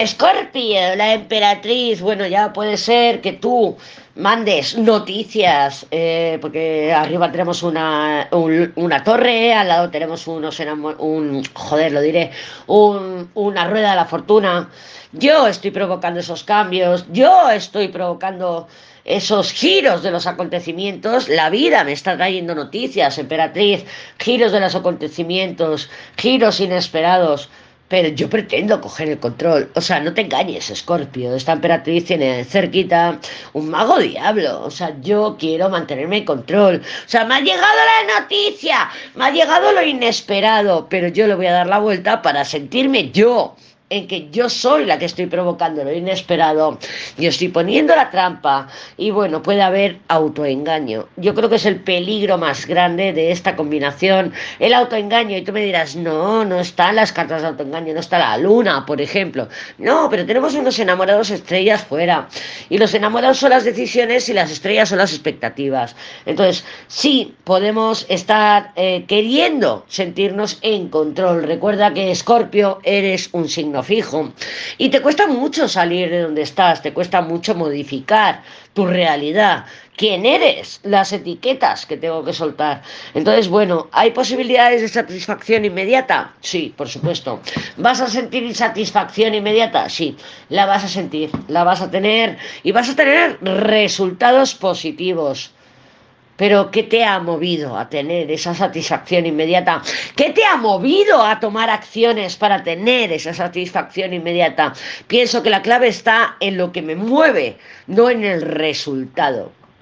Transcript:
Escorpio, la emperatriz, bueno, ya puede ser que tú mandes noticias, eh, porque arriba tenemos una, una torre, al lado tenemos unos un, joder, lo diré, un, una rueda de la fortuna. Yo estoy provocando esos cambios, yo estoy provocando esos giros de los acontecimientos, la vida me está trayendo noticias, emperatriz, giros de los acontecimientos, giros inesperados pero yo pretendo coger el control. O sea, no te engañes, Escorpio. Esta emperatriz tiene cerquita un mago diablo. O sea, yo quiero mantenerme en control. O sea, me ha llegado la noticia, me ha llegado lo inesperado, pero yo le voy a dar la vuelta para sentirme yo en que yo soy la que estoy provocando lo inesperado, yo estoy poniendo la trampa y bueno, puede haber autoengaño. Yo creo que es el peligro más grande de esta combinación, el autoengaño. Y tú me dirás, no, no están las cartas de autoengaño, no está la luna, por ejemplo. No, pero tenemos unos enamorados estrellas fuera. Y los enamorados son las decisiones y las estrellas son las expectativas. Entonces, sí, podemos estar eh, queriendo sentirnos en control. Recuerda que Escorpio eres un signo fijo. Y te cuesta mucho salir de donde estás, te cuesta mucho modificar tu realidad, quién eres, las etiquetas que tengo que soltar. Entonces, bueno, ¿hay posibilidades de satisfacción inmediata? Sí, por supuesto. ¿Vas a sentir insatisfacción inmediata? Sí, la vas a sentir, la vas a tener y vas a tener resultados positivos. Pero ¿qué te ha movido a tener esa satisfacción inmediata? ¿Qué te ha movido a tomar acciones para tener esa satisfacción inmediata? Pienso que la clave está en lo que me mueve, no en el resultado.